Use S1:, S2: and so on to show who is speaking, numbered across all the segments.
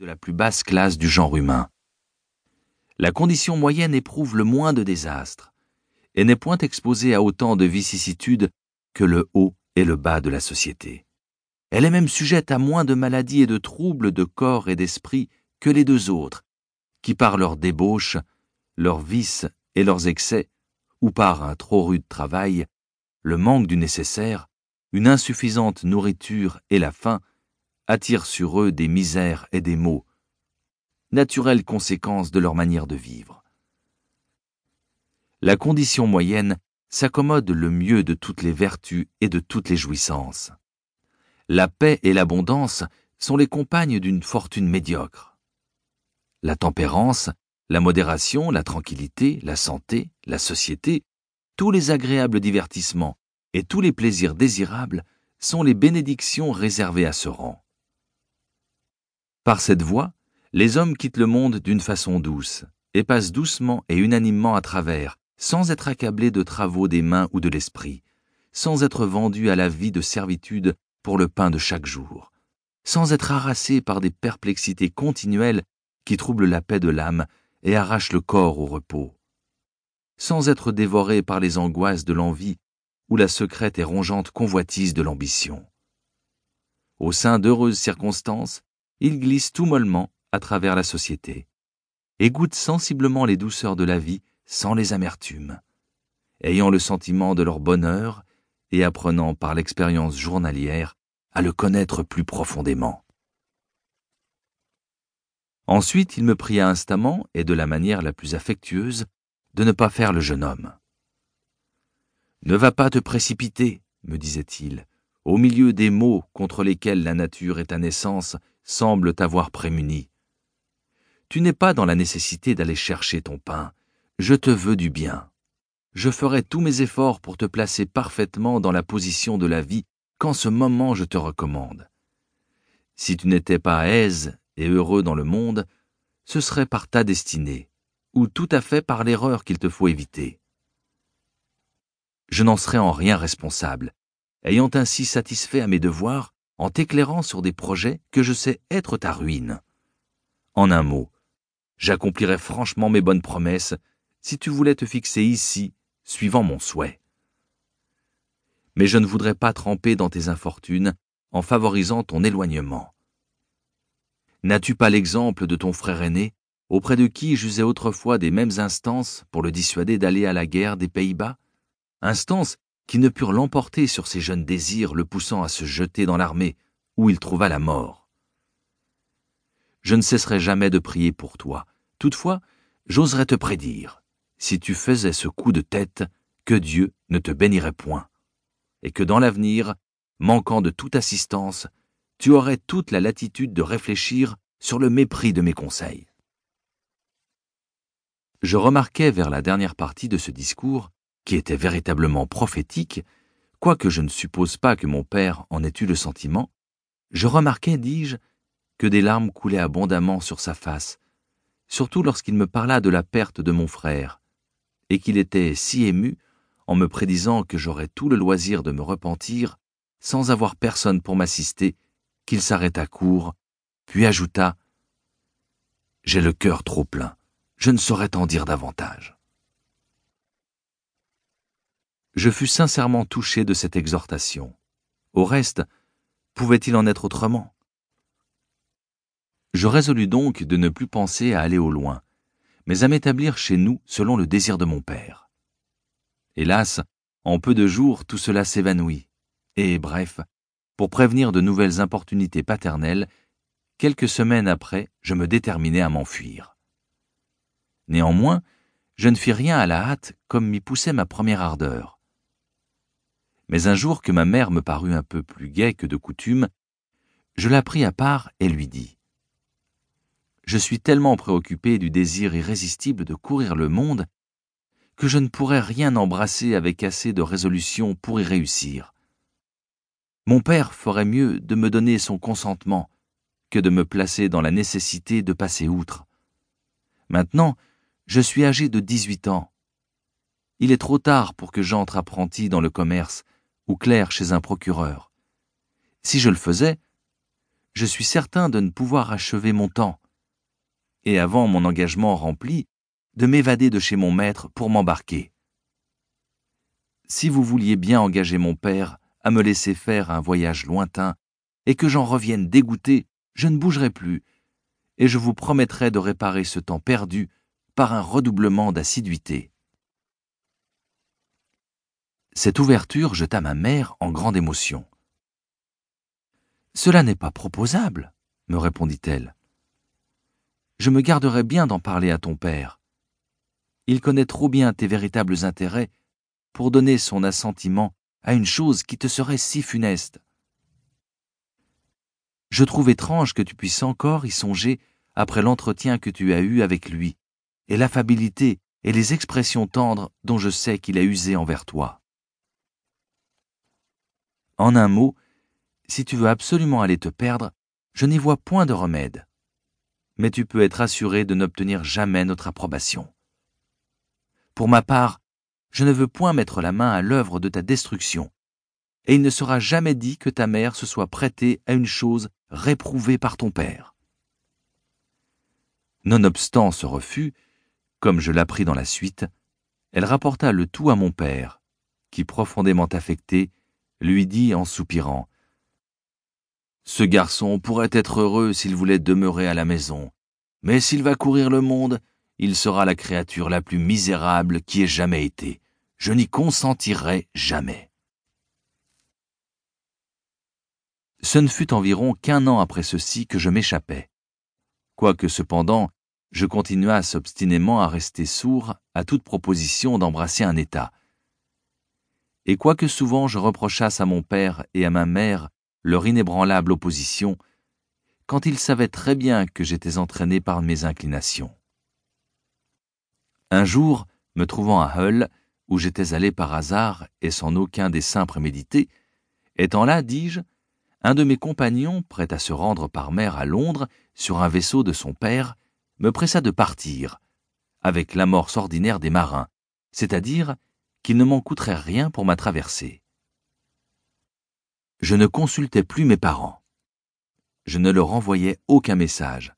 S1: de la plus basse classe du genre humain. La condition moyenne éprouve le moins de désastres et n'est point exposée à autant de vicissitudes que le haut et le bas de la société. Elle est même sujette à moins de maladies et de troubles de corps et d'esprit que les deux autres, qui par leurs débauches, leurs vices et leurs excès, ou par un trop rude travail, le manque du nécessaire, une insuffisante nourriture et la faim, attirent sur eux des misères et des maux, naturelles conséquences de leur manière de vivre. La condition moyenne s'accommode le mieux de toutes les vertus et de toutes les jouissances. La paix et l'abondance sont les compagnes d'une fortune médiocre. La tempérance, la modération, la tranquillité, la santé, la société, tous les agréables divertissements et tous les plaisirs désirables sont les bénédictions réservées à ce rang. Par cette voie, les hommes quittent le monde d'une façon douce, et passent doucement et unanimement à travers, sans être accablés de travaux des mains ou de l'esprit, sans être vendus à la vie de servitude pour le pain de chaque jour, sans être harassés par des perplexités continuelles qui troublent la paix de l'âme et arrachent le corps au repos, sans être dévorés par les angoisses de l'envie ou la secrète et rongeante convoitise de l'ambition. Au sein d'heureuses circonstances, ils glissent tout mollement à travers la société et goûtent sensiblement les douceurs de la vie sans les amertumes, ayant le sentiment de leur bonheur et apprenant par l'expérience journalière à le connaître plus profondément. Ensuite, il me pria instamment, et de la manière la plus affectueuse, de ne pas faire le jeune homme. Ne va pas te précipiter, me disait-il, au milieu des maux contre lesquels la nature et ta naissance semblent t'avoir prémuni. Tu n'es pas dans la nécessité d'aller chercher ton pain, je te veux du bien. Je ferai tous mes efforts pour te placer parfaitement dans la position de la vie qu'en ce moment je te recommande. Si tu n'étais pas aise et heureux dans le monde, ce serait par ta destinée, ou tout à fait par l'erreur qu'il te faut éviter. Je n'en serais en rien responsable, ayant ainsi satisfait à mes devoirs en t'éclairant sur des projets que je sais être ta ruine. En un mot, j'accomplirais franchement mes bonnes promesses si tu voulais te fixer ici, suivant mon souhait. Mais je ne voudrais pas tremper dans tes infortunes en favorisant ton éloignement. N'as-tu pas l'exemple de ton frère aîné, auprès de qui j'usais autrefois des mêmes instances pour le dissuader d'aller à la guerre des Pays-Bas? Instances qui ne purent l'emporter sur ses jeunes désirs, le poussant à se jeter dans l'armée, où il trouva la mort. Je ne cesserai jamais de prier pour toi. Toutefois, j'oserais te prédire, si tu faisais ce coup de tête, que Dieu ne te bénirait point, et que dans l'avenir, manquant de toute assistance, tu aurais toute la latitude de réfléchir sur le mépris de mes conseils. Je remarquais vers la dernière partie de ce discours qui était véritablement prophétique, quoique je ne suppose pas que mon père en ait eu le sentiment, je remarquai, dis-je, que des larmes coulaient abondamment sur sa face, surtout lorsqu'il me parla de la perte de mon frère, et qu'il était si ému en me prédisant que j'aurais tout le loisir de me repentir sans avoir personne pour m'assister, qu'il s'arrêta court, puis ajouta J'ai le cœur trop plein, je ne saurais t'en dire davantage je fus sincèrement touché de cette exhortation. Au reste, pouvait-il en être autrement? Je résolus donc de ne plus penser à aller au loin, mais à m'établir chez nous selon le désir de mon père. Hélas, en peu de jours tout cela s'évanouit, et bref, pour prévenir de nouvelles importunités paternelles, quelques semaines après, je me déterminai à m'enfuir. Néanmoins, je ne fis rien à la hâte comme m'y poussait ma première ardeur mais un jour que ma mère me parut un peu plus gaie que de coutume, je la pris à part et lui dis Je suis tellement préoccupé du désir irrésistible de courir le monde que je ne pourrais rien embrasser avec assez de résolution pour y réussir. Mon père ferait mieux de me donner son consentement que de me placer dans la nécessité de passer outre. Maintenant, je suis âgé de dix-huit ans. Il est trop tard pour que j'entre apprenti dans le commerce ou clerc chez un procureur. Si je le faisais, je suis certain de ne pouvoir achever mon temps. Et avant mon engagement rempli, de m'évader de chez mon maître pour m'embarquer. Si vous vouliez bien engager mon père à me laisser faire un voyage lointain, et que j'en revienne dégoûté, je ne bougerai plus, et je vous promettrai de réparer ce temps perdu par un redoublement d'assiduité. Cette ouverture jeta ma mère en grande émotion. Cela n'est pas proposable, me répondit-elle. Je me garderai bien d'en parler à ton père. Il connaît trop bien tes véritables intérêts pour donner son assentiment à une chose qui te serait si funeste. Je trouve étrange que tu puisses encore y songer après l'entretien que tu as eu avec lui, et l'affabilité et les expressions tendres dont je sais qu'il a usé envers toi. En un mot, si tu veux absolument aller te perdre, je n'y vois point de remède. Mais tu peux être assuré de n'obtenir jamais notre approbation. Pour ma part, je ne veux point mettre la main à l'œuvre de ta destruction, et il ne sera jamais dit que ta mère se soit prêtée à une chose réprouvée par ton père. Nonobstant ce refus, comme je l'appris dans la suite, elle rapporta le tout à mon père, qui, profondément affecté, lui dit en soupirant ce garçon pourrait être heureux s'il voulait demeurer à la maison, mais s'il va courir le monde, il sera la créature la plus misérable qui ait jamais été. Je n'y consentirai jamais. Ce ne fut environ qu'un an après ceci que je m'échappais. Quoique cependant, je continuasse obstinément à rester sourd à toute proposition d'embrasser un état. Et quoique souvent je reprochasse à mon père et à ma mère leur inébranlable opposition, quand ils savaient très bien que j'étais entraîné par mes inclinations. Un jour, me trouvant à Hull, où j'étais allé par hasard et sans aucun dessein prémédité, étant là, dis-je, un de mes compagnons, prêt à se rendre par mer à Londres sur un vaisseau de son père, me pressa de partir, avec l'amorce ordinaire des marins, c'est-à-dire qu'il ne m'en coûterait rien pour ma traversée je ne consultais plus mes parents. Je ne leur envoyais aucun message.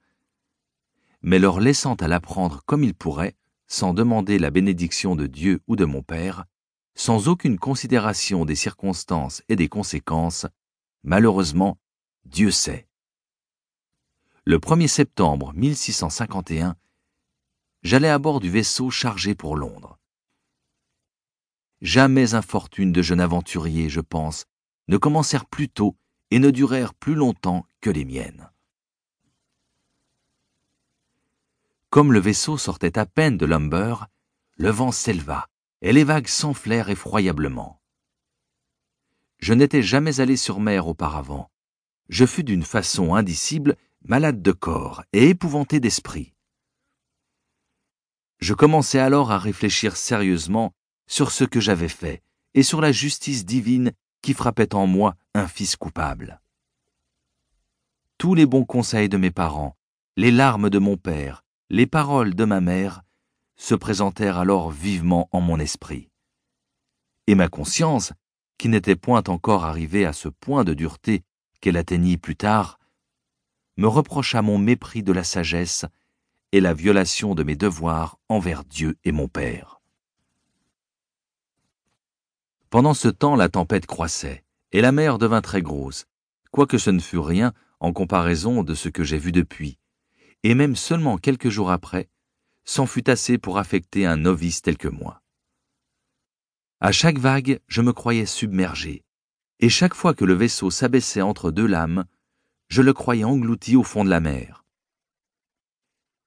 S1: Mais leur laissant à l'apprendre comme ils pourraient, sans demander la bénédiction de Dieu ou de mon Père, sans aucune considération des circonstances et des conséquences, malheureusement, Dieu sait. Le 1er septembre 1651, j'allais à bord du vaisseau chargé pour Londres. Jamais infortune de jeune aventurier, je pense, ne commencèrent plus tôt et ne durèrent plus longtemps que les miennes. Comme le vaisseau sortait à peine de l'Humber, le vent s'éleva et les vagues s'enflèrent effroyablement. Je n'étais jamais allé sur mer auparavant. Je fus d'une façon indicible malade de corps et épouvanté d'esprit. Je commençai alors à réfléchir sérieusement sur ce que j'avais fait et sur la justice divine qui frappait en moi un fils coupable. Tous les bons conseils de mes parents, les larmes de mon père, les paroles de ma mère se présentèrent alors vivement en mon esprit. Et ma conscience, qui n'était point encore arrivée à ce point de dureté qu'elle atteignit plus tard, me reprocha mon mépris de la sagesse et la violation de mes devoirs envers Dieu et mon Père. Pendant ce temps, la tempête croissait, et la mer devint très grosse, quoique ce ne fût rien en comparaison de ce que j'ai vu depuis, et même seulement quelques jours après, c'en fut assez pour affecter un novice tel que moi. À chaque vague, je me croyais submergé, et chaque fois que le vaisseau s'abaissait entre deux lames, je le croyais englouti au fond de la mer.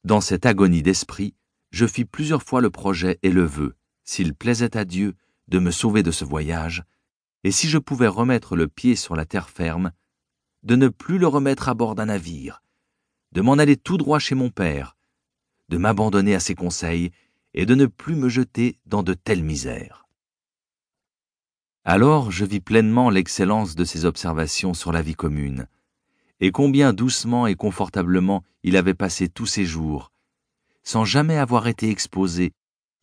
S1: Dans cette agonie d'esprit, je fis plusieurs fois le projet et le vœu, s'il plaisait à Dieu, de me sauver de ce voyage, et si je pouvais remettre le pied sur la terre ferme, de ne plus le remettre à bord d'un navire, de m'en aller tout droit chez mon père, de m'abandonner à ses conseils et de ne plus me jeter dans de telles misères. Alors je vis pleinement l'excellence de ses observations sur la vie commune, et combien doucement et confortablement il avait passé tous ses jours, sans jamais avoir été exposé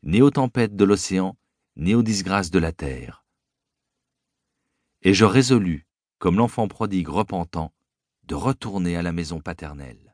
S1: ni aux tempêtes de l'océan, ni aux disgrâces de la terre. Et je résolus, comme l'enfant prodigue repentant, de retourner à la maison paternelle.